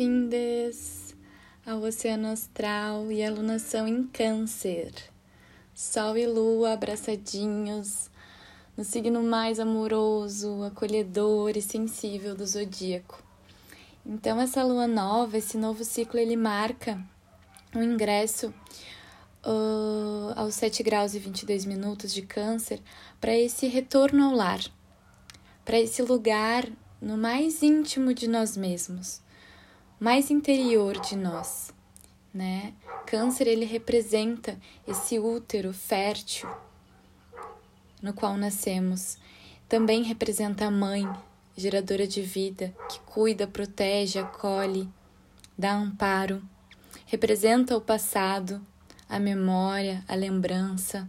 boas-vindas ao Oceano Astral e alunação em Câncer. Sol e Lua abraçadinhos no signo mais amoroso, acolhedor e sensível do zodíaco. Então, essa lua nova, esse novo ciclo, ele marca um ingresso uh, aos 7 graus e 22 minutos de Câncer para esse retorno ao lar, para esse lugar no mais íntimo de nós mesmos, mais interior de nós, né? Câncer ele representa esse útero fértil no qual nascemos. Também representa a mãe, geradora de vida, que cuida, protege, acolhe, dá amparo. Representa o passado, a memória, a lembrança.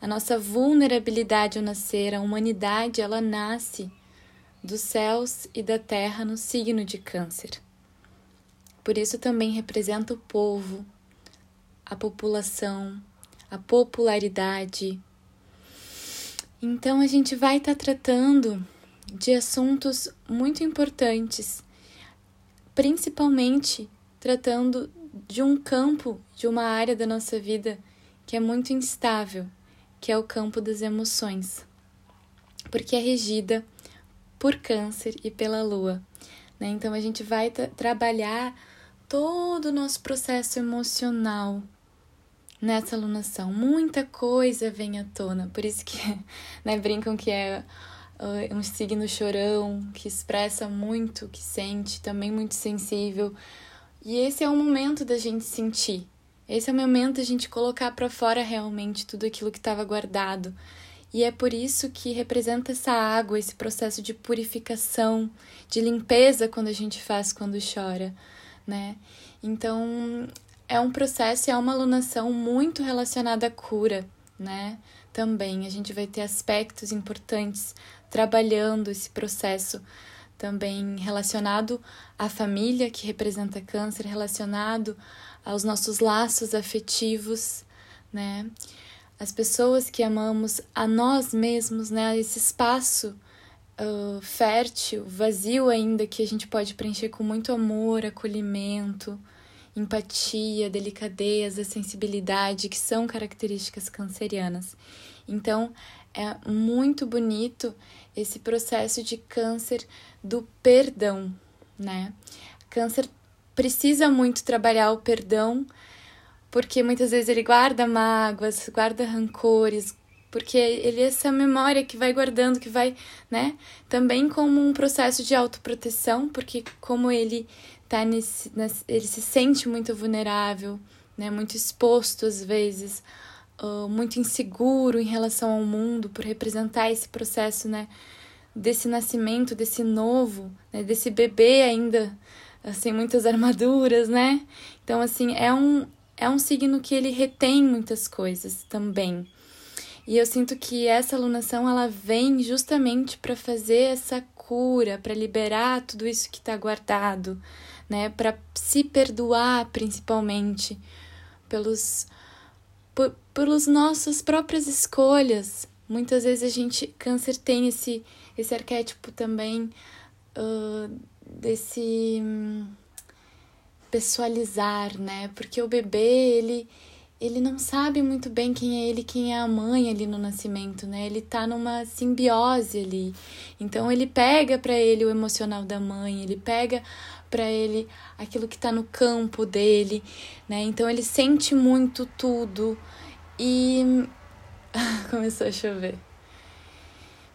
A nossa vulnerabilidade ao nascer, a humanidade, ela nasce dos céus e da terra no signo de Câncer. Por isso também representa o povo, a população, a popularidade. Então a gente vai estar tá tratando de assuntos muito importantes, principalmente tratando de um campo, de uma área da nossa vida que é muito instável, que é o campo das emoções, porque é regida por Câncer e pela Lua. Né? Então a gente vai trabalhar todo o nosso processo emocional nessa alunação. Muita coisa vem à tona, por isso que né, brincam que é uh, um signo chorão, que expressa muito, que sente, também muito sensível. E esse é o momento da gente sentir. Esse é o momento da gente colocar para fora realmente tudo aquilo que estava guardado. E é por isso que representa essa água, esse processo de purificação, de limpeza quando a gente faz quando chora, né? Então, é um processo, é uma alunação muito relacionada à cura, né? Também a gente vai ter aspectos importantes trabalhando esse processo também relacionado à família que representa câncer, relacionado aos nossos laços afetivos, né? as pessoas que amamos, a nós mesmos, né? Esse espaço fértil, vazio ainda, que a gente pode preencher com muito amor, acolhimento, empatia, delicadeza, sensibilidade, que são características cancerianas. Então, é muito bonito esse processo de câncer do perdão, né? Câncer precisa muito trabalhar o perdão porque muitas vezes ele guarda mágoas, guarda rancores, porque ele é essa memória que vai guardando, que vai, né? Também como um processo de autoproteção, porque como ele tá nesse, nesse ele se sente muito vulnerável, né? Muito exposto às vezes, uh, muito inseguro em relação ao mundo por representar esse processo, né? Desse nascimento, desse novo, né? Desse bebê ainda sem muitas armaduras, né? Então assim é um é um signo que ele retém muitas coisas também. E eu sinto que essa alunação ela vem justamente para fazer essa cura, para liberar tudo isso que está guardado, né? Para se perdoar principalmente pelos por, pelos nossas próprias escolhas. Muitas vezes a gente câncer tem esse esse arquétipo também uh, desse pessoalizar, né? Porque o bebê, ele ele não sabe muito bem quem é ele, quem é a mãe ali no nascimento, né? Ele tá numa simbiose ali. Então ele pega para ele o emocional da mãe, ele pega para ele aquilo que tá no campo dele, né? Então ele sente muito tudo e começou a chover.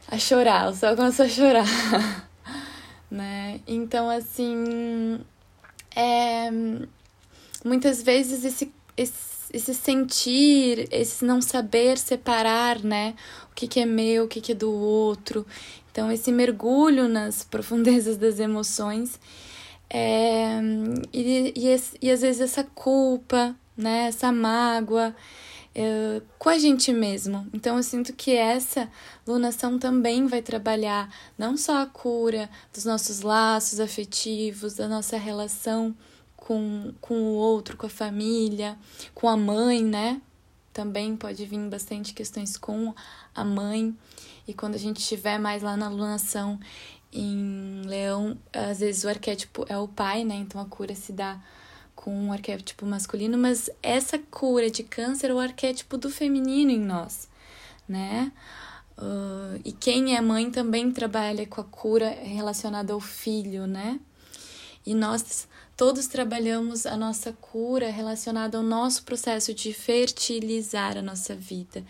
A chorar, o sol começou a chorar. né? Então assim, é, muitas vezes esse, esse, esse, sentir, esse não saber separar, né? O que, que é meu, o que, que é do outro. Então, esse mergulho nas profundezas das emoções é, e, e, e às vezes essa culpa, né? Essa mágoa. Uh, com a gente mesmo. Então eu sinto que essa lunação também vai trabalhar não só a cura dos nossos laços afetivos, da nossa relação com, com o outro, com a família, com a mãe, né? Também pode vir bastante questões com a mãe. E quando a gente estiver mais lá na lunação em Leão, às vezes o arquétipo é o pai, né? Então a cura se dá com um arquétipo masculino, mas essa cura de câncer é o arquétipo do feminino em nós, né? Uh, e quem é mãe também trabalha com a cura relacionada ao filho, né? E nós todos trabalhamos a nossa cura relacionada ao nosso processo de fertilizar a nossa vida,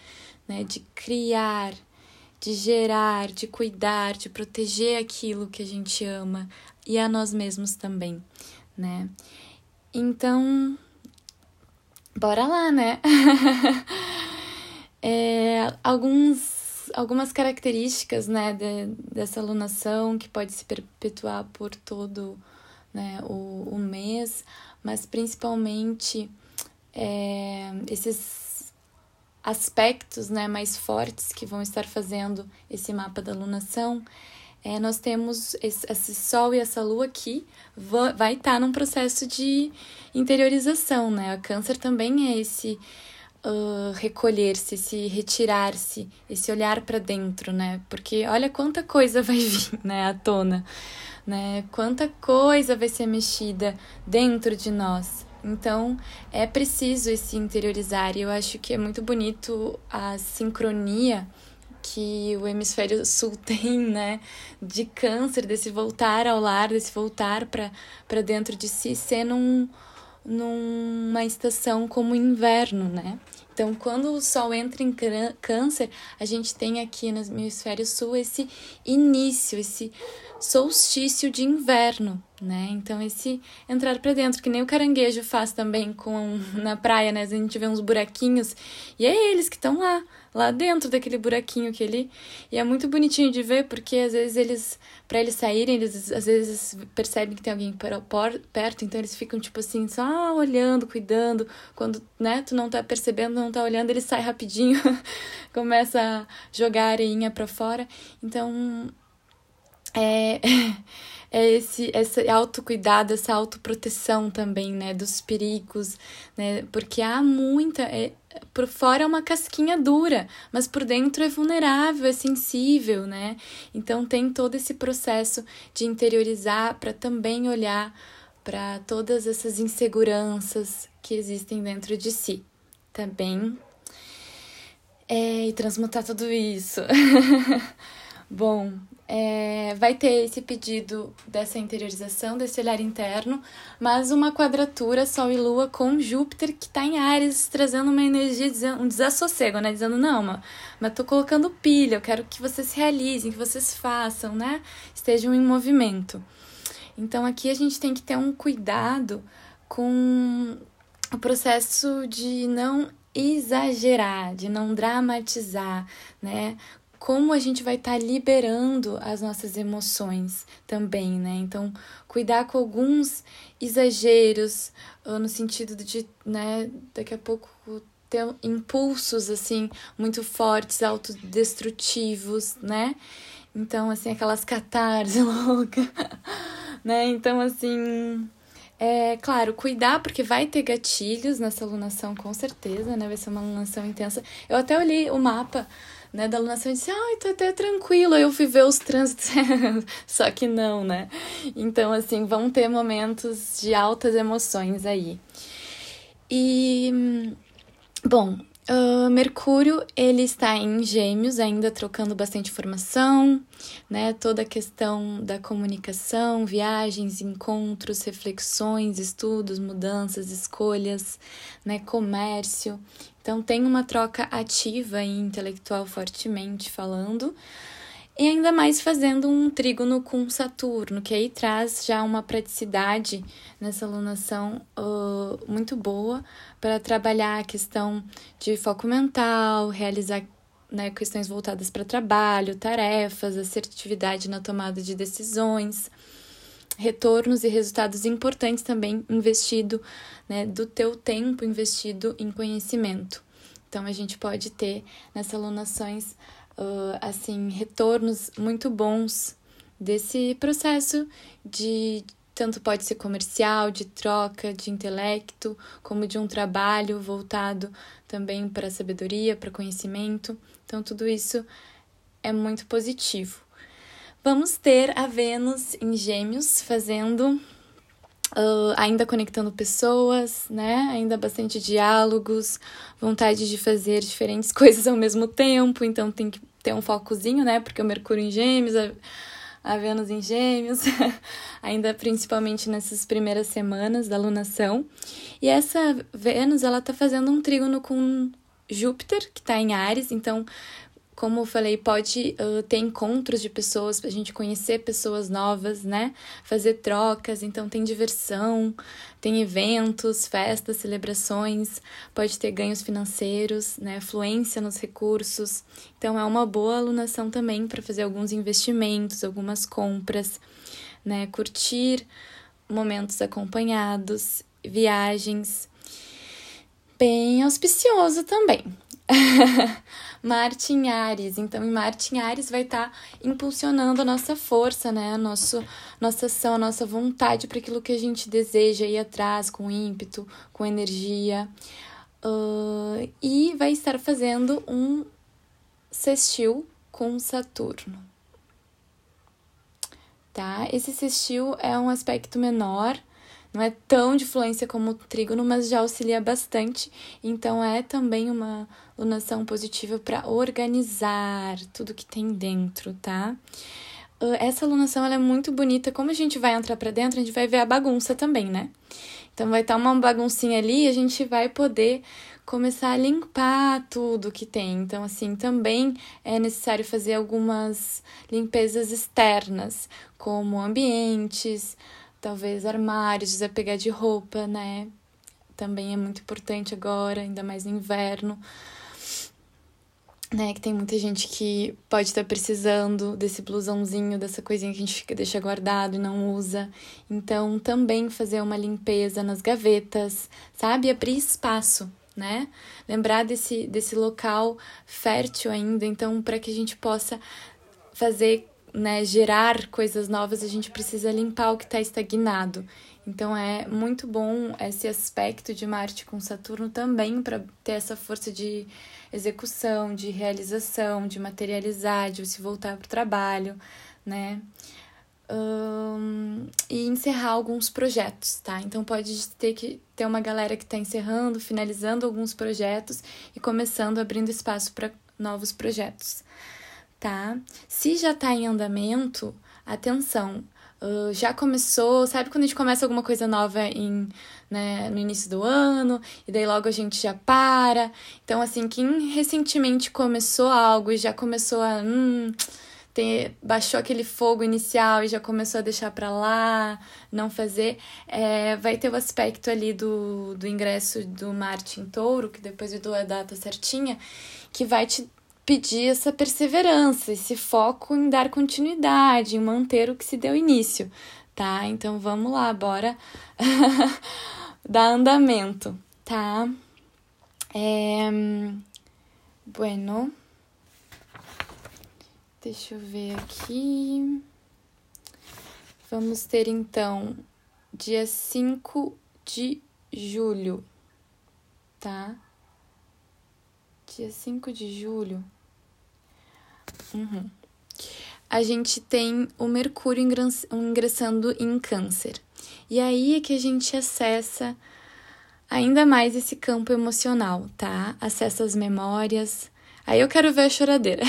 né? De criar, de gerar, de cuidar, de proteger aquilo que a gente ama e a nós mesmos também, né? Então, bora lá, né? é, alguns, algumas características, né, de, dessa alunação que pode se perpetuar por todo né, o, o mês, mas principalmente é, esses aspectos né, mais fortes que vão estar fazendo esse mapa da alunação é, nós temos esse, esse, Sol e essa Lua aqui, vai estar tá num processo de interiorização, né? O Câncer também é esse uh, recolher-se, esse retirar-se, esse olhar para dentro, né? Porque olha quanta coisa vai vir, né, à tona, né? Quanta coisa vai ser mexida dentro de nós. Então, é preciso esse interiorizar, e eu acho que é muito bonito a sincronia que o hemisfério sul tem, né, de câncer, desse voltar ao lar, desse voltar para dentro de si, ser num, numa estação como inverno, né? Então, quando o Sol entra em Câncer, a gente tem aqui no hemisfério sul esse início, esse solstício de inverno, né? Então, esse entrar para dentro, que nem o caranguejo faz também com na praia, né? A gente vê uns buraquinhos e é eles que estão lá, lá dentro daquele buraquinho que ele. E é muito bonitinho de ver, porque às vezes eles, para eles saírem, eles às vezes percebem que tem alguém perto, então eles ficam tipo assim, só olhando, cuidando. Quando, né, tu não tá percebendo, não tá olhando, ele sai rapidinho, começa a jogar areinha para fora. Então, é. é esse, esse autocuidado, essa autoproteção também, né, dos perigos, né, porque há muita, é, por fora é uma casquinha dura, mas por dentro é vulnerável, é sensível, né, então tem todo esse processo de interiorizar para também olhar para todas essas inseguranças que existem dentro de si, tá bem? É, e transmutar tudo isso. Bom, é, vai ter esse pedido dessa interiorização, desse olhar interno, mas uma quadratura Sol e Lua com Júpiter que está em Ares, trazendo uma energia, um desassossego, né? Dizendo, não, mas, mas tô colocando pilha, eu quero que vocês realizem, que vocês façam, né? Estejam em movimento. Então aqui a gente tem que ter um cuidado com o processo de não exagerar, de não dramatizar, né? Como a gente vai estar tá liberando as nossas emoções também, né? Então, cuidar com alguns exageros, no sentido de, né, daqui a pouco ter impulsos, assim, muito fortes, autodestrutivos, né? Então, assim, aquelas catarse louca, né? Então, assim, é claro, cuidar, porque vai ter gatilhos nessa alunação, com certeza, né? Vai ser uma alunação intensa. Eu até olhei o mapa né, da alunação e disse, ai, tô até tranquilo, eu fui ver os trânsitos, só que não, né? Então, assim, vão ter momentos de altas emoções aí. E, bom, Uh, Mercúrio, ele está em Gêmeos, ainda trocando bastante informação, né? Toda a questão da comunicação, viagens, encontros, reflexões, estudos, mudanças, escolhas, né? Comércio. Então, tem uma troca ativa e intelectual fortemente falando, e ainda mais fazendo um trígono com Saturno, que aí traz já uma praticidade nessa alunação uh, muito boa para trabalhar a questão de foco mental, realizar né, questões voltadas para trabalho, tarefas, assertividade na tomada de decisões, retornos e resultados importantes também investido, né, do teu tempo investido em conhecimento. Então a gente pode ter nessas alunações uh, assim retornos muito bons desse processo de tanto pode ser comercial, de troca, de intelecto, como de um trabalho voltado também para sabedoria, para conhecimento. Então tudo isso é muito positivo. vamos ter a Vênus em Gêmeos fazendo Uh, ainda conectando pessoas, né? Ainda bastante diálogos, vontade de fazer diferentes coisas ao mesmo tempo, então tem que ter um focozinho, né? Porque o Mercúrio em Gêmeos, a, a Vênus em Gêmeos, ainda principalmente nessas primeiras semanas da lunação. E essa Vênus, ela tá fazendo um trígono com Júpiter, que tá em Ares, então como eu falei, pode uh, ter encontros de pessoas para a gente conhecer pessoas novas, né? Fazer trocas, então tem diversão, tem eventos, festas, celebrações, pode ter ganhos financeiros, né? Fluência nos recursos. Então é uma boa alunação também para fazer alguns investimentos, algumas compras, né? Curtir momentos acompanhados, viagens. Bem auspicioso também. Marte em Ares. Então, em Marte em Ares vai estar tá impulsionando a nossa força, né? A nosso, nossa ação, a nossa vontade para aquilo que a gente deseja ir atrás com ímpeto, com energia. Uh, e vai estar fazendo um sextil com Saturno. Tá? Esse sextil é um aspecto menor, não é tão de fluência como o trígono, mas já auxilia bastante. Então é também uma lunação positiva para organizar tudo que tem dentro, tá? Ah, essa lunação ela é muito bonita. Como a gente vai entrar para dentro, a gente vai ver a bagunça também, né? Então vai estar tá uma baguncinha ali e a gente vai poder começar a limpar tudo que tem. Então, assim, também é necessário fazer algumas limpezas externas, como ambientes, talvez armários, desapegar de roupa, né? Também é muito importante agora, ainda mais no inverno. Né, que tem muita gente que pode estar precisando desse blusãozinho, dessa coisinha que a gente fica, deixa guardado e não usa. Então, também fazer uma limpeza nas gavetas, sabe? Abrir espaço, né? Lembrar desse, desse local fértil ainda, então, para que a gente possa fazer né, gerar coisas novas, a gente precisa limpar o que está estagnado. Então é muito bom esse aspecto de Marte com Saturno também para ter essa força de execução, de realização, de materializar, de se voltar para o trabalho, né? Um, e encerrar alguns projetos, tá? Então pode ter que ter uma galera que está encerrando, finalizando alguns projetos e começando abrindo espaço para novos projetos tá? Se já tá em andamento, atenção, uh, já começou, sabe quando a gente começa alguma coisa nova em, né, no início do ano, e daí logo a gente já para. Então, assim, quem recentemente começou algo e já começou a. Hum, ter, baixou aquele fogo inicial e já começou a deixar para lá, não fazer, é, vai ter o aspecto ali do, do ingresso do Marte em touro, que depois eu dou a data certinha, que vai te pedir essa perseverança, esse foco em dar continuidade, em manter o que se deu início, tá? Então vamos lá, bora dar andamento, tá? É... Bueno. Deixa eu ver aqui. Vamos ter então dia 5 de julho, tá? Dia 5 de julho Uhum. A gente tem o Mercúrio ingressando em Câncer. E aí é que a gente acessa ainda mais esse campo emocional, tá? Acessa as memórias. Aí eu quero ver a choradeira.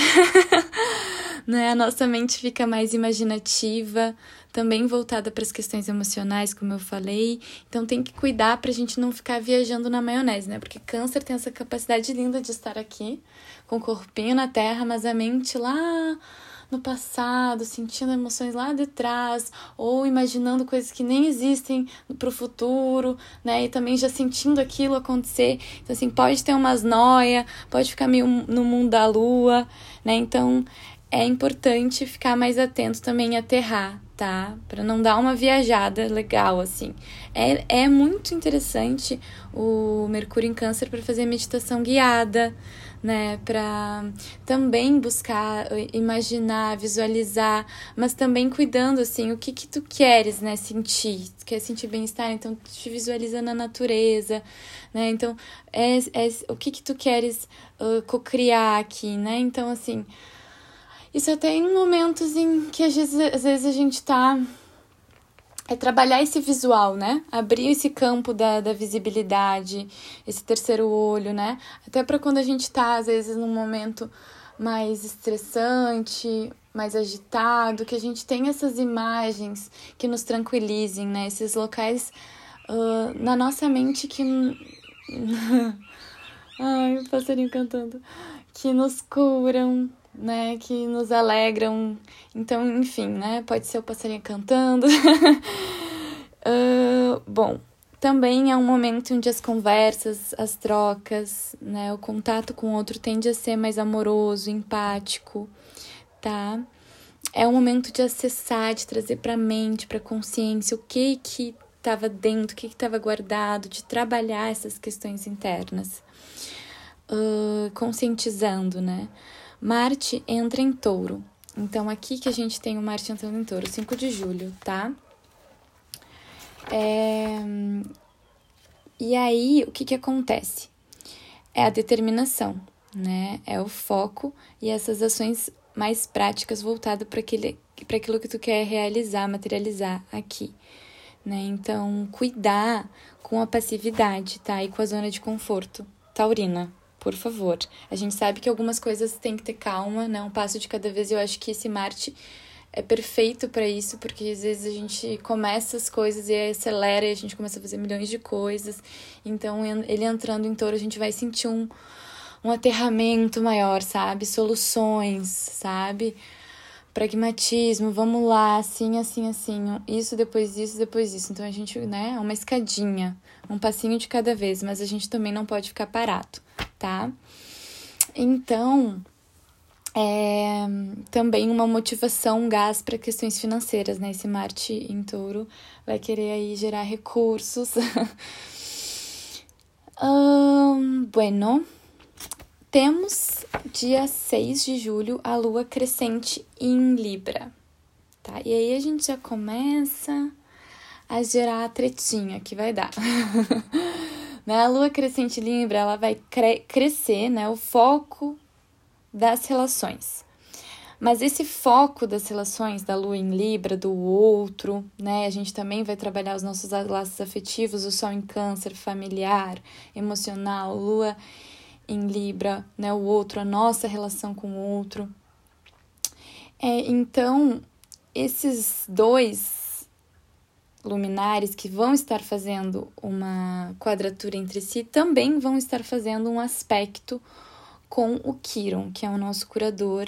né? A nossa mente fica mais imaginativa, também voltada para as questões emocionais, como eu falei. Então tem que cuidar para a gente não ficar viajando na maionese, né? Porque câncer tem essa capacidade linda de estar aqui, com o corpinho na terra, mas a mente lá no passado, sentindo emoções lá de trás, ou imaginando coisas que nem existem para o futuro, né? E também já sentindo aquilo acontecer. Então, assim, pode ter umas noia, pode ficar meio no mundo da lua, né? Então, é importante ficar mais atento também a aterrar, tá? Para não dar uma viajada legal, assim. É, é muito interessante o Mercúrio em Câncer para fazer meditação guiada, né? Para também buscar imaginar, visualizar, mas também cuidando, assim, o que que tu queres, né? Sentir. Tu quer sentir bem-estar? Então, te visualiza na natureza, né? Então, é, é o que que tu queres uh, cocriar aqui, né? Então, assim Isso até em momentos em que às vezes, às vezes a gente tá. É trabalhar esse visual, né? Abrir esse campo da, da visibilidade, esse terceiro olho, né? Até para quando a gente tá, às vezes, num momento mais estressante, mais agitado, que a gente tem essas imagens que nos tranquilizem, né? Esses locais uh, na nossa mente que. Ai, o passarinho cantando. Que nos curam, né? Que nos alegram. Então, enfim, né? Pode ser o passarinho cantando. uh, bom, também é um momento onde as conversas, as trocas, né? O contato com o outro tende a ser mais amoroso, empático, tá? É um momento de acessar, de trazer para mente, para consciência o que que estava dentro, o que estava guardado, de trabalhar essas questões internas, uh, conscientizando, né? Marte entra em touro. Então, aqui que a gente tem o Marte entrando em touro, 5 de julho, tá? É... E aí, o que que acontece? É a determinação, né? É o foco e essas ações mais práticas voltadas para aquilo que tu quer realizar, materializar aqui né? Então, cuidar com a passividade, tá? E com a zona de conforto. Taurina, por favor. A gente sabe que algumas coisas tem que ter calma, né? Um passo de cada vez. Eu acho que esse Marte é perfeito para isso, porque às vezes a gente começa as coisas e acelera e a gente começa a fazer milhões de coisas. Então, ele entrando em touro, a gente vai sentir um, um aterramento maior, sabe? Soluções, sabe? Pragmatismo, vamos lá, assim, assim, assim, isso, depois isso, depois isso. Então a gente, né, é uma escadinha, um passinho de cada vez, mas a gente também não pode ficar parado, tá? Então, é também uma motivação, um gás para questões financeiras, né? Esse Marte em touro vai querer aí gerar recursos. um, bueno, temos dia 6 de julho a lua crescente em Libra, tá? E aí a gente já começa a gerar a tretinha que vai dar. né? A lua crescente Libra, ela vai cre crescer, né? O foco das relações. Mas esse foco das relações da lua em Libra, do outro, né? A gente também vai trabalhar os nossos laços afetivos, o sol em câncer, familiar, emocional, lua em Libra, né, o outro, a nossa relação com o outro. É, então, esses dois luminares que vão estar fazendo uma quadratura entre si também vão estar fazendo um aspecto com o Kiron, que é o nosso curador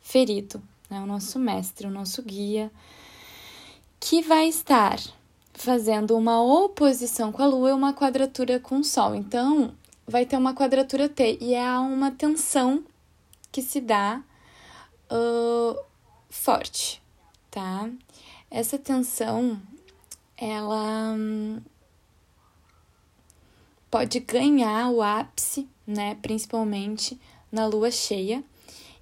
ferido, né, o nosso mestre, o nosso guia, que vai estar fazendo uma oposição com a Lua e uma quadratura com o Sol. Então, vai ter uma quadratura T e é uma tensão que se dá uh, forte, tá? Essa tensão, ela hum, pode ganhar o ápice, né? Principalmente na lua cheia.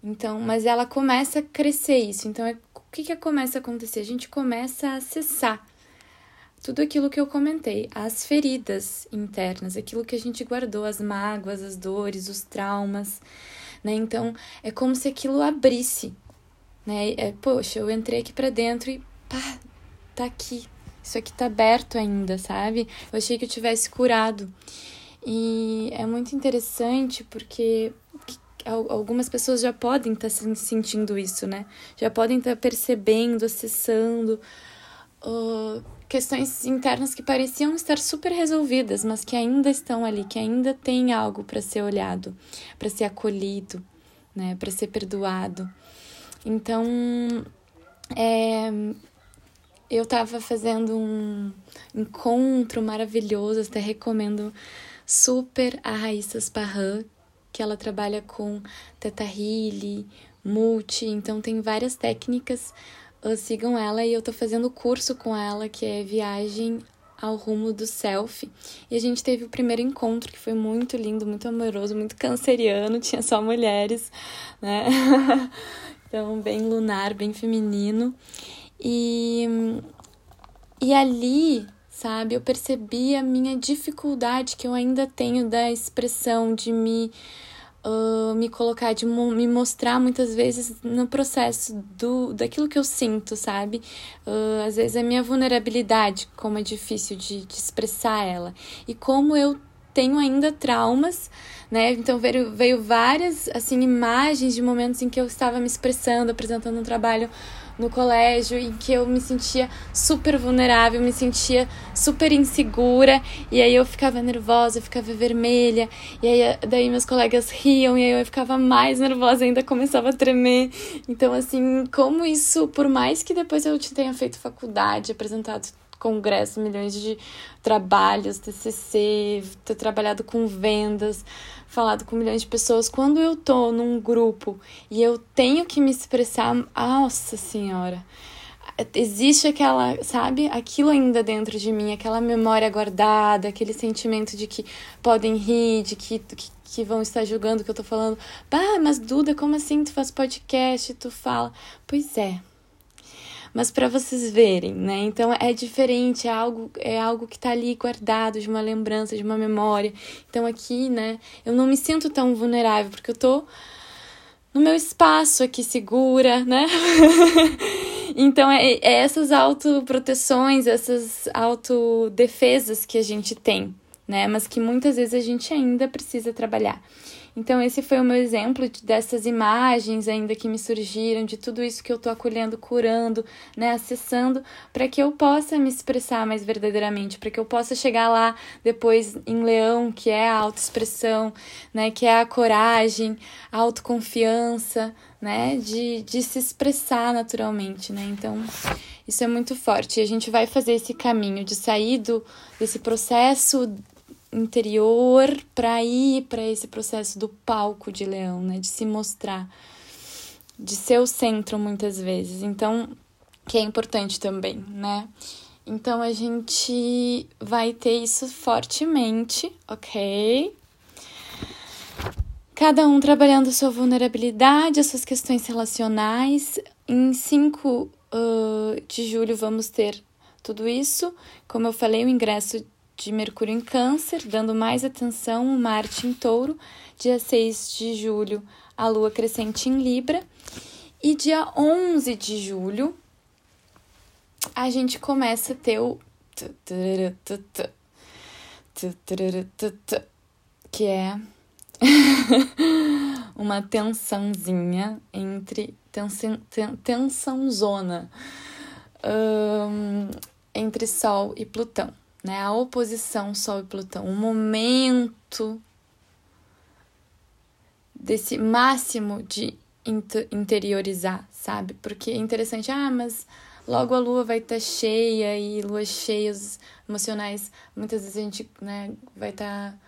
Então, mas ela começa a crescer isso. Então, é, o que, que começa a acontecer? A gente começa a acessar tudo aquilo que eu comentei, as feridas internas, aquilo que a gente guardou, as mágoas, as dores, os traumas, né? Então, é como se aquilo abrisse, né? É, poxa, eu entrei aqui para dentro e pá, tá aqui. Isso aqui tá aberto ainda, sabe? Eu achei que eu tivesse curado. E é muito interessante porque algumas pessoas já podem estar tá sentindo isso, né? Já podem estar tá percebendo, acessando. Uh, questões internas que pareciam estar super resolvidas, mas que ainda estão ali, que ainda tem algo para ser olhado, para ser acolhido, né, para ser perdoado. Então, é, eu estava fazendo um encontro maravilhoso, até recomendo super a Raíssa Sparran, que ela trabalha com Teta Healy, Multi, então tem várias técnicas sigam ela e eu tô fazendo curso com ela, que é Viagem ao Rumo do Self. E a gente teve o primeiro encontro, que foi muito lindo, muito amoroso, muito canceriano, tinha só mulheres, né? então, bem lunar, bem feminino. E, e ali, sabe, eu percebi a minha dificuldade que eu ainda tenho da expressão de me uh, me colocar, de me mostrar muitas vezes no processo do, daquilo que eu sinto, sabe? Uh, às vezes a minha vulnerabilidade, como é difícil de, de expressar ela. E como eu tenho ainda traumas, né? Então veio, veio várias assim imagens de momentos em que eu estava me expressando, apresentando um trabalho no colégio em que eu me sentia super vulnerável, me sentia super insegura e aí eu ficava nervosa, eu ficava vermelha e aí daí meus colegas riam e aí eu ficava mais nervosa, ainda começava a tremer. Então assim, como isso, por mais que depois eu tenha feito faculdade, apresentado congresso, milhões de trabalhos, TCC, ter trabalhado com vendas, falado com milhões de pessoas. Quando eu tô num grupo e eu tenho que me expressar, nossa senhora, existe aquela, sabe, aquilo ainda dentro de mim, aquela memória guardada, aquele sentimento de que podem rir, de que, que, que vão estar julgando o que eu tô falando. Ah, mas Duda, como assim tu faz podcast, tu fala? Pois é, mas para vocês verem, né? Então é diferente, é algo, é algo que tá ali guardado de uma lembrança, de uma memória. Então aqui, né, eu não me sinto tão vulnerável porque eu tô no meu espaço aqui segura, né? então é, é essas autoproteções, essas autodefesas que a gente tem, né? Mas que muitas vezes a gente ainda precisa trabalhar. Então, esse foi o meu exemplo dessas imagens ainda que me surgiram, de tudo isso que eu tô acolhendo, curando, né, acessando, para que eu possa me expressar mais verdadeiramente, para que eu possa chegar lá depois em leão, que é a autoexpressão, né, que é a coragem, a autoconfiança, né, de, de se expressar naturalmente, né? Então, isso é muito forte. E a gente vai fazer esse caminho de sair do, desse processo interior para ir para esse processo do palco de leão, né? De se mostrar, de ser o centro muitas vezes. Então, que é importante também, né? Então a gente vai ter isso fortemente, ok? Cada um trabalhando sua vulnerabilidade, as suas questões relacionais. Em 5 uh, de julho vamos ter tudo isso. Como eu falei, o ingresso de Mercúrio em Câncer, dando mais atenção, Marte em Touro, dia 6 de julho, a Lua crescente em Libra, e dia 11 de julho a gente começa a ter o que é uma tensãozinha entre tensão, tensão zona um, entre Sol e Plutão né? A oposição Sol e Plutão, o momento desse máximo de interiorizar, sabe? Porque é interessante, ah, mas logo a lua vai estar tá cheia e luas cheias emocionais, muitas vezes a gente, né, vai estar tá,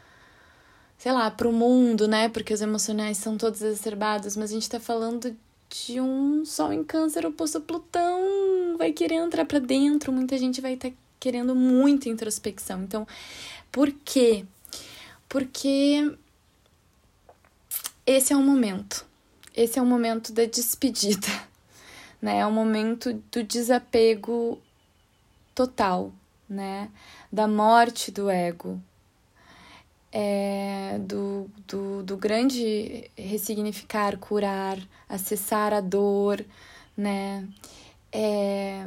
sei lá, pro mundo, né? Porque os emocionais são todos exacerbados, mas a gente tá falando de um sol em câncer oposto a Plutão, vai querer entrar para dentro, muita gente vai estar tá querendo muito introspecção. Então, por quê? Porque esse é o momento. Esse é o momento da despedida, né? É o momento do desapego total, né? Da morte do ego, é, do, do, do grande ressignificar, curar, acessar a dor, né? É,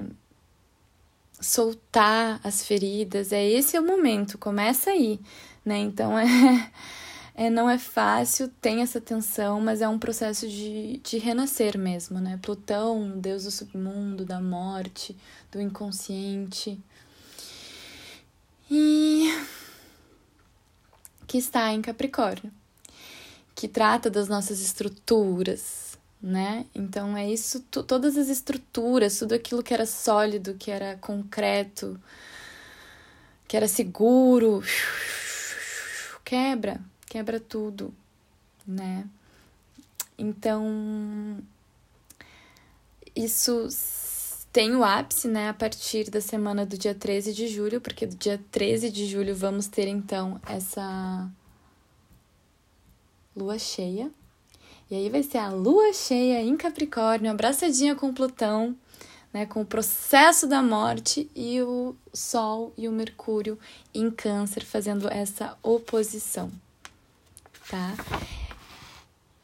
soltar as feridas, é esse é o momento, começa aí, né? Então é, é não é fácil, tem essa tensão, mas é um processo de, de renascer mesmo, né? Plutão, deus do submundo, da morte, do inconsciente. E que está em Capricórnio, que trata das nossas estruturas, né? Então é isso, todas as estruturas, tudo aquilo que era sólido, que era concreto, que era seguro, quebra, quebra tudo, né? Então isso tem o ápice, né, a partir da semana do dia 13 de julho, porque do dia 13 de julho vamos ter então essa lua cheia e aí vai ser a lua cheia em Capricórnio, abraçadinha com Plutão, né, com o processo da morte e o Sol e o Mercúrio em Câncer fazendo essa oposição, tá?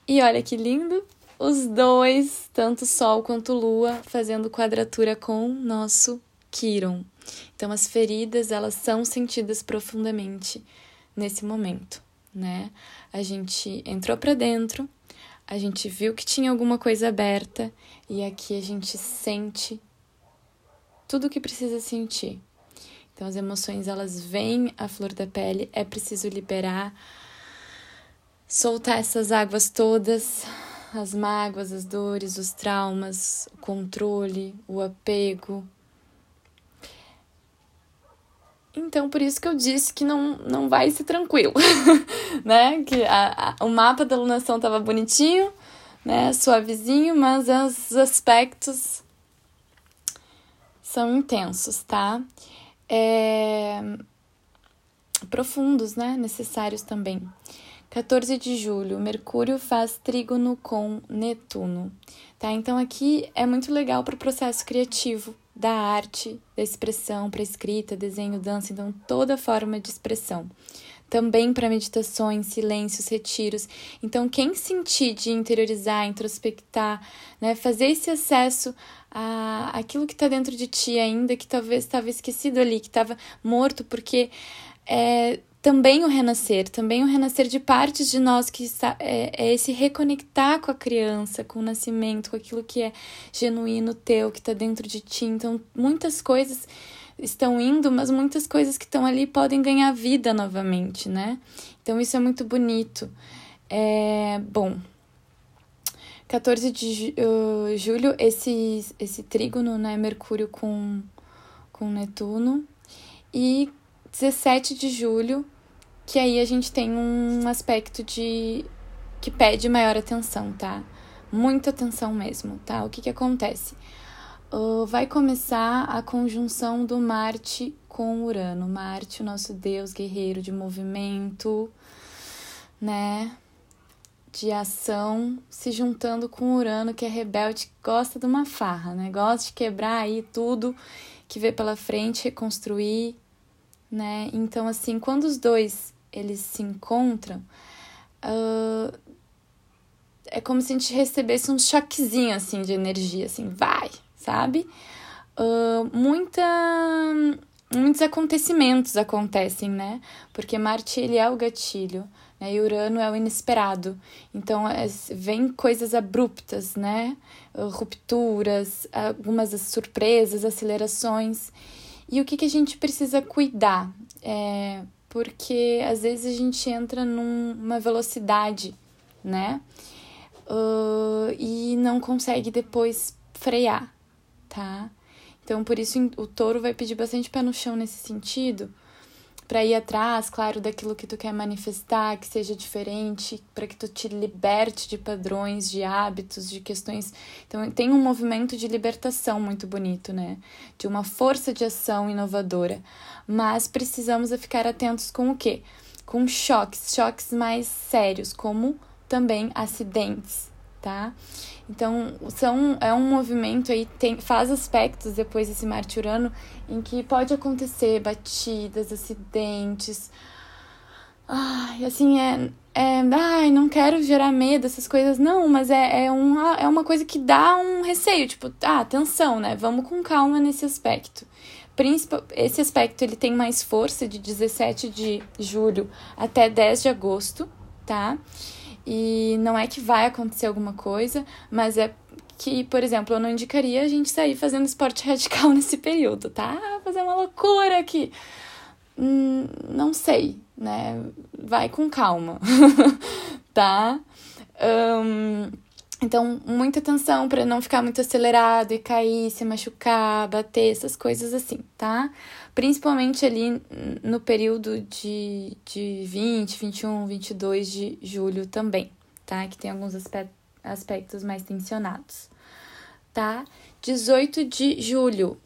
E olha que lindo, os dois, tanto Sol quanto Lua, fazendo quadratura com nosso Quiron. Então as feridas, elas são sentidas profundamente nesse momento, né? A gente entrou para dentro, a gente viu que tinha alguma coisa aberta e aqui a gente sente tudo o que precisa sentir. Então as emoções elas vêm à flor da pele, é preciso liberar, soltar essas águas todas, as mágoas, as dores, os traumas, o controle, o apego. Então, por isso que eu disse que não, não vai ser tranquilo, né? Que a, a, o mapa da alunação tava bonitinho, né? Suavezinho, mas os aspectos são intensos, tá? É... Profundos, né? Necessários também. 14 de julho, Mercúrio faz trígono com Netuno, tá? Então aqui é muito legal para o processo criativo da arte, da expressão, para escrita, desenho, dança, então toda forma de expressão. Também para meditações, silêncios, retiros. Então, quem sentir de interiorizar, introspectar, né, fazer esse acesso a aquilo que está dentro de ti ainda, que talvez estava esquecido ali, que estava morto, porque é, também o renascer, também o renascer de partes de nós que está, é, é esse reconectar com a criança, com o nascimento, com aquilo que é genuíno teu, que está dentro de ti. Então, muitas coisas estão indo, mas muitas coisas que estão ali podem ganhar vida novamente, né? Então, isso é muito bonito. É, bom, 14 de uh, julho, esse, esse trígono, né? Mercúrio com, com Netuno. E 17 de julho, que aí a gente tem um aspecto de que pede maior atenção, tá? Muita atenção mesmo, tá? O que que acontece? Uh, vai começar a conjunção do Marte com Urano. Marte, o nosso deus guerreiro de movimento, né? De ação, se juntando com Urano, que é rebelde, que gosta de uma farra, né? Gosta de quebrar aí tudo que vê pela frente, reconstruir, né? Então, assim, quando os dois eles se encontram, uh, é como se a gente recebesse um choquezinho, assim, de energia, assim, vai, sabe? Uh, muita, muitos acontecimentos acontecem, né? Porque Marte, ele é o gatilho, né? E Urano é o inesperado. Então, é, vem coisas abruptas, né? Uh, rupturas, algumas surpresas, acelerações. E o que, que a gente precisa cuidar? É, porque às vezes a gente entra numa velocidade, né? Uh, e não consegue depois frear, tá? Então, por isso o touro vai pedir bastante pé no chão nesse sentido, para ir atrás, claro, daquilo que tu quer manifestar, que seja diferente, para que tu te liberte de padrões, de hábitos, de questões. Então, tem um movimento de libertação muito bonito, né? De uma força de ação inovadora. Mas precisamos ficar atentos com o quê? Com choques, choques mais sérios, como também acidentes, tá? Então, são, é um movimento aí, tem, faz aspectos depois desse Marte Urano em que pode acontecer batidas, acidentes. Ai, assim, é, é. Ai, não quero gerar medo, essas coisas. Não, mas é, é, uma, é uma coisa que dá um receio. Tipo, ah, atenção, né? Vamos com calma nesse aspecto. Esse aspecto ele tem mais força de 17 de julho até 10 de agosto, tá? E não é que vai acontecer alguma coisa, mas é que, por exemplo, eu não indicaria a gente sair fazendo esporte radical nesse período, tá? Fazer uma loucura aqui. Hum, não sei, né? Vai com calma, tá? Um, então, muita atenção para não ficar muito acelerado e cair, se machucar, bater, essas coisas assim, tá? Principalmente ali no período de, de 20, 21, 22 de julho também, tá? Que tem alguns aspectos mais tensionados, tá? 18 de julho,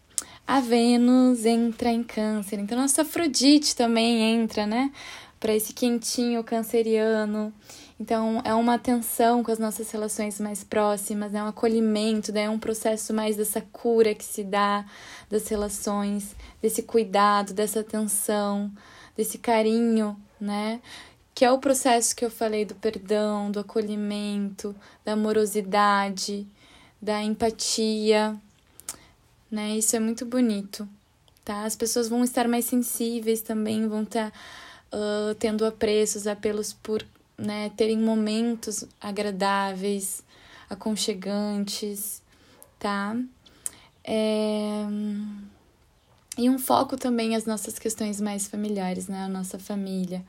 a Vênus entra em Câncer, então nossa Afrodite também entra, né? Para esse quentinho canceriano. Então, é uma atenção com as nossas relações mais próximas, é um acolhimento, né? é um processo mais dessa cura que se dá das relações, desse cuidado, dessa atenção, desse carinho, né? que é o processo que eu falei do perdão, do acolhimento, da amorosidade, da empatia, né? Isso é muito bonito, tá? As pessoas vão estar mais sensíveis também, vão estar uh, tendo apreços, apelos por né, terem momentos agradáveis, aconchegantes, tá? É... E um foco também as nossas questões mais familiares, né? A nossa família.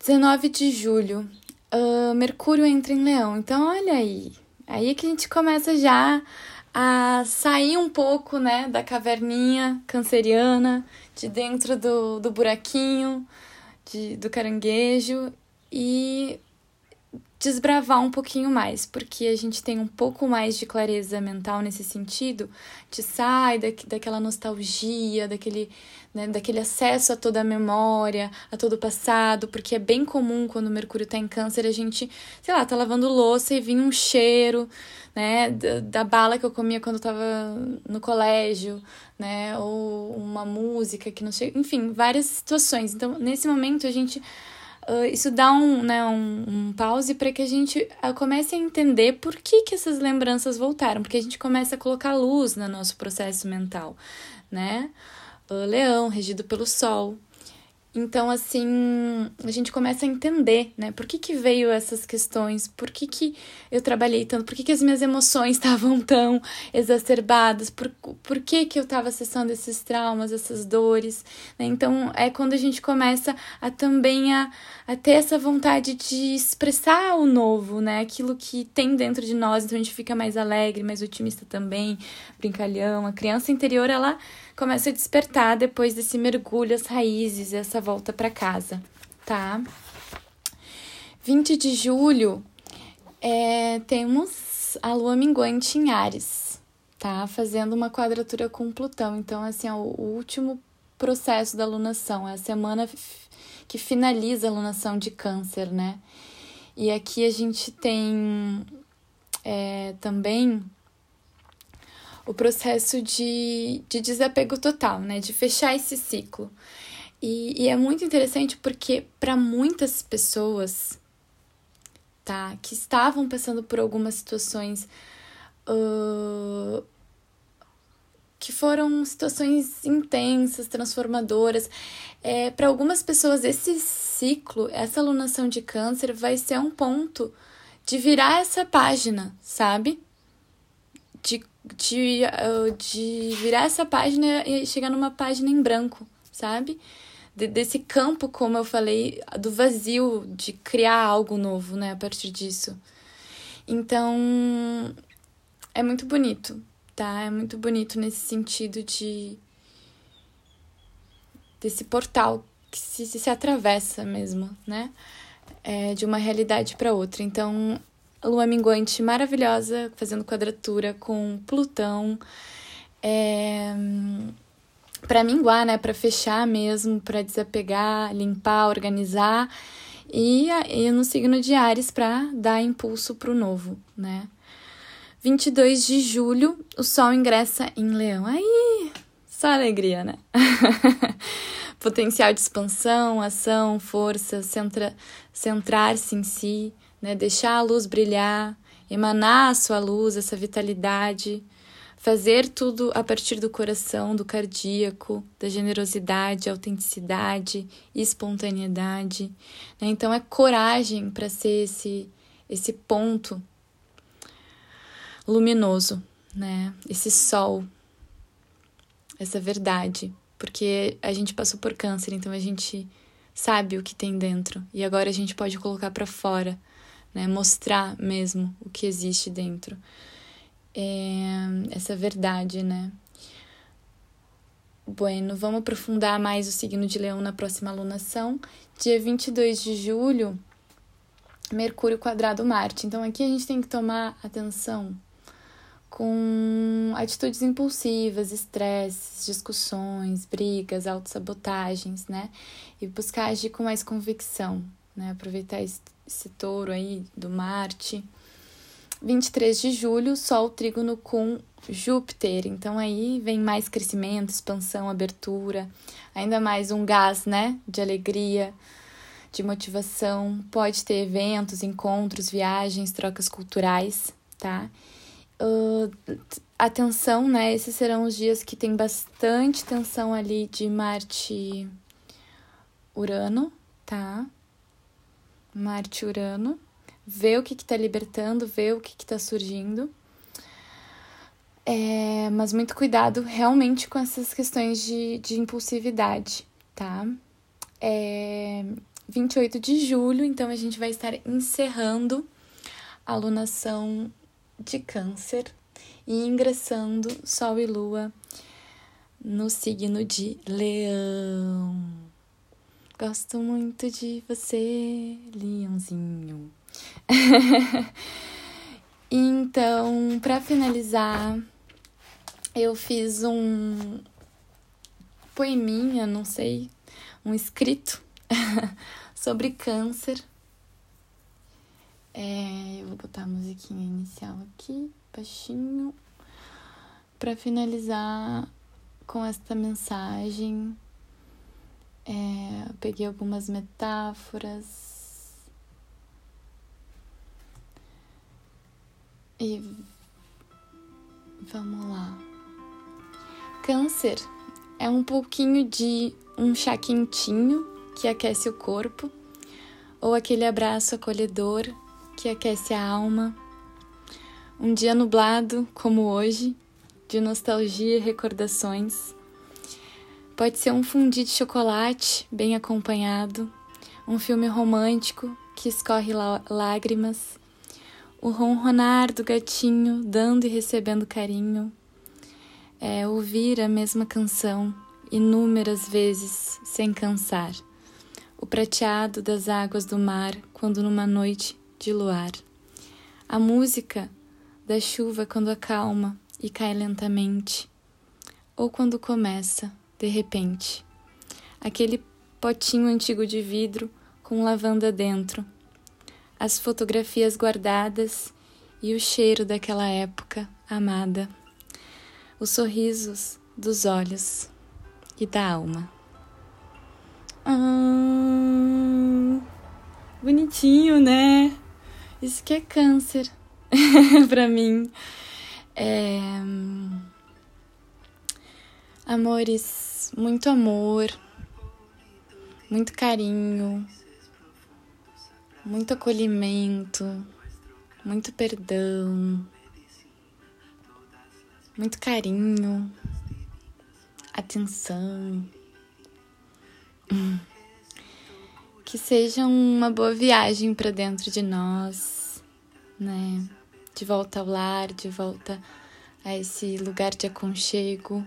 19 de julho, uh, Mercúrio entra em Leão. Então, olha aí. Aí é que a gente começa já a sair um pouco, né, da caverninha canceriana, de dentro do, do buraquinho, de, do caranguejo e desbravar um pouquinho mais, porque a gente tem um pouco mais de clareza mental nesse sentido, de sai da, daquela nostalgia, daquele, né, daquele acesso a toda a memória, a todo o passado, porque é bem comum quando o Mercúrio tá em câncer a gente, sei lá, tá lavando louça e vinha um cheiro, né, da, da bala que eu comia quando eu tava no colégio, né, ou uma música que não sei, enfim, várias situações. Então, nesse momento a gente Uh, isso dá um, né, um, um pause para que a gente uh, comece a entender por que, que essas lembranças voltaram, porque a gente começa a colocar luz no nosso processo mental, né? Uh, leão, regido pelo Sol. Então, assim, a gente começa a entender, né? Por que, que veio essas questões? Por que, que eu trabalhei tanto? Por que, que as minhas emoções estavam tão exacerbadas? Por, por que, que eu estava acessando esses traumas, essas dores? Né? Então, é quando a gente começa a também a, a ter essa vontade de expressar o novo, né? Aquilo que tem dentro de nós. Então, a gente fica mais alegre, mais otimista também, brincalhão. A criança interior, ela começa a despertar depois desse mergulho às raízes, essa volta para casa, tá? 20 de julho, é, temos a lua minguante em Ares, tá? Fazendo uma quadratura com Plutão. Então, assim, é o, o último processo da lunação, é a semana que finaliza a lunação de Câncer, né? E aqui a gente tem é, também o processo de, de desapego total, né? De fechar esse ciclo. E, e é muito interessante porque para muitas pessoas, tá? Que estavam passando por algumas situações uh, que foram situações intensas, transformadoras. É, para algumas pessoas, esse ciclo, essa alunação de câncer vai ser um ponto de virar essa página, sabe? De de, de virar essa página e chegar numa página em branco, sabe? De, desse campo, como eu falei, do vazio, de criar algo novo, né, a partir disso. Então, é muito bonito, tá? É muito bonito nesse sentido de. desse portal que se, se atravessa mesmo, né? É, de uma realidade para outra. Então, lua minguante maravilhosa, fazendo quadratura com Plutão. É, para minguar, né? Para fechar mesmo, para desapegar, limpar, organizar. E, e no signo de Ares para dar impulso para o novo, né? 22 de julho, o Sol ingressa em Leão. Aí, só alegria, né? Potencial de expansão, ação, força, centra, centrar-se em si, né? Deixar a luz brilhar, emanar a sua luz, essa vitalidade, fazer tudo a partir do coração, do cardíaco, da generosidade, autenticidade, espontaneidade. Né? Então é coragem para ser esse esse ponto luminoso, né? Esse sol, essa verdade, porque a gente passou por câncer, então a gente sabe o que tem dentro e agora a gente pode colocar para fora né? Mostrar mesmo o que existe dentro. É, essa verdade, né? Bueno, vamos aprofundar mais o signo de Leão na próxima alunação. Dia 22 de julho, Mercúrio quadrado Marte. Então aqui a gente tem que tomar atenção com atitudes impulsivas, estresses, discussões, brigas, autossabotagens, né? E buscar agir com mais convicção, né? Aproveitar esse esse touro aí do Marte. 23 de julho, Sol trígono com Júpiter. Então aí vem mais crescimento, expansão, abertura, ainda mais um gás, né, de alegria, de motivação, pode ter eventos, encontros, viagens, trocas culturais, tá? Uh, atenção, né? Esses serão os dias que tem bastante tensão ali de Marte Urano, tá? Marte Urano. Vê o que que tá libertando, vê o que que tá surgindo. É, mas muito cuidado realmente com essas questões de, de impulsividade, tá? É, 28 de julho, então a gente vai estar encerrando a alunação de Câncer e ingressando Sol e Lua no signo de Leão. Gosto muito de você, Leãozinho. então, para finalizar, eu fiz um poeminha, não sei, um escrito sobre câncer. É, eu vou botar a musiquinha inicial aqui, baixinho, para finalizar com esta mensagem. É, peguei algumas metáforas e vamos lá. Câncer é um pouquinho de um chá quentinho que aquece o corpo, ou aquele abraço acolhedor que aquece a alma. Um dia nublado, como hoje, de nostalgia e recordações. Pode ser um fundi de chocolate bem acompanhado, um filme romântico que escorre lágrimas, o ronronar do gatinho dando e recebendo carinho, é ouvir a mesma canção inúmeras vezes sem cansar. O prateado das águas do mar quando numa noite de luar, a música da chuva quando acalma e cai lentamente, ou quando começa, de repente, aquele potinho antigo de vidro com lavanda dentro, as fotografias guardadas e o cheiro daquela época amada, os sorrisos dos olhos e da alma. Ah, bonitinho, né? Isso que é câncer pra mim. É... Amores, muito amor, muito carinho, muito acolhimento, muito perdão, muito carinho, atenção. Que seja uma boa viagem para dentro de nós, né? De volta ao lar, de volta a esse lugar de aconchego.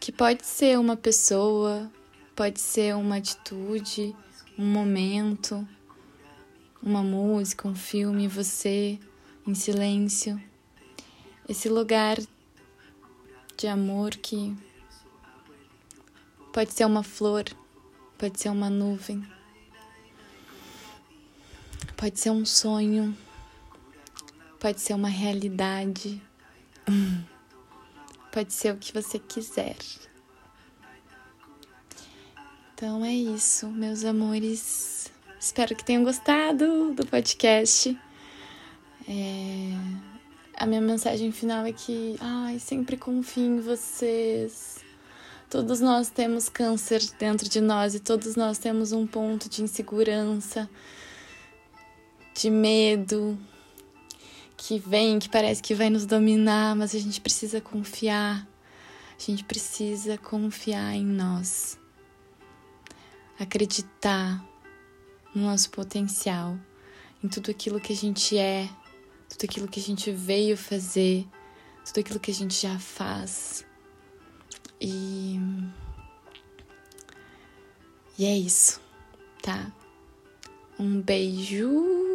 Que pode ser uma pessoa, pode ser uma atitude, um momento, uma música, um filme, você em silêncio. Esse lugar de amor que Pode ser uma flor, pode ser uma nuvem, pode ser um sonho, pode ser uma realidade, pode ser o que você quiser. Então é isso, meus amores. Espero que tenham gostado do podcast. É... A minha mensagem final é que, ai, sempre confio em vocês. Todos nós temos câncer dentro de nós e todos nós temos um ponto de insegurança, de medo, que vem, que parece que vai nos dominar, mas a gente precisa confiar. A gente precisa confiar em nós. Acreditar no nosso potencial, em tudo aquilo que a gente é, tudo aquilo que a gente veio fazer, tudo aquilo que a gente já faz. E. E é isso, tá? Um beijo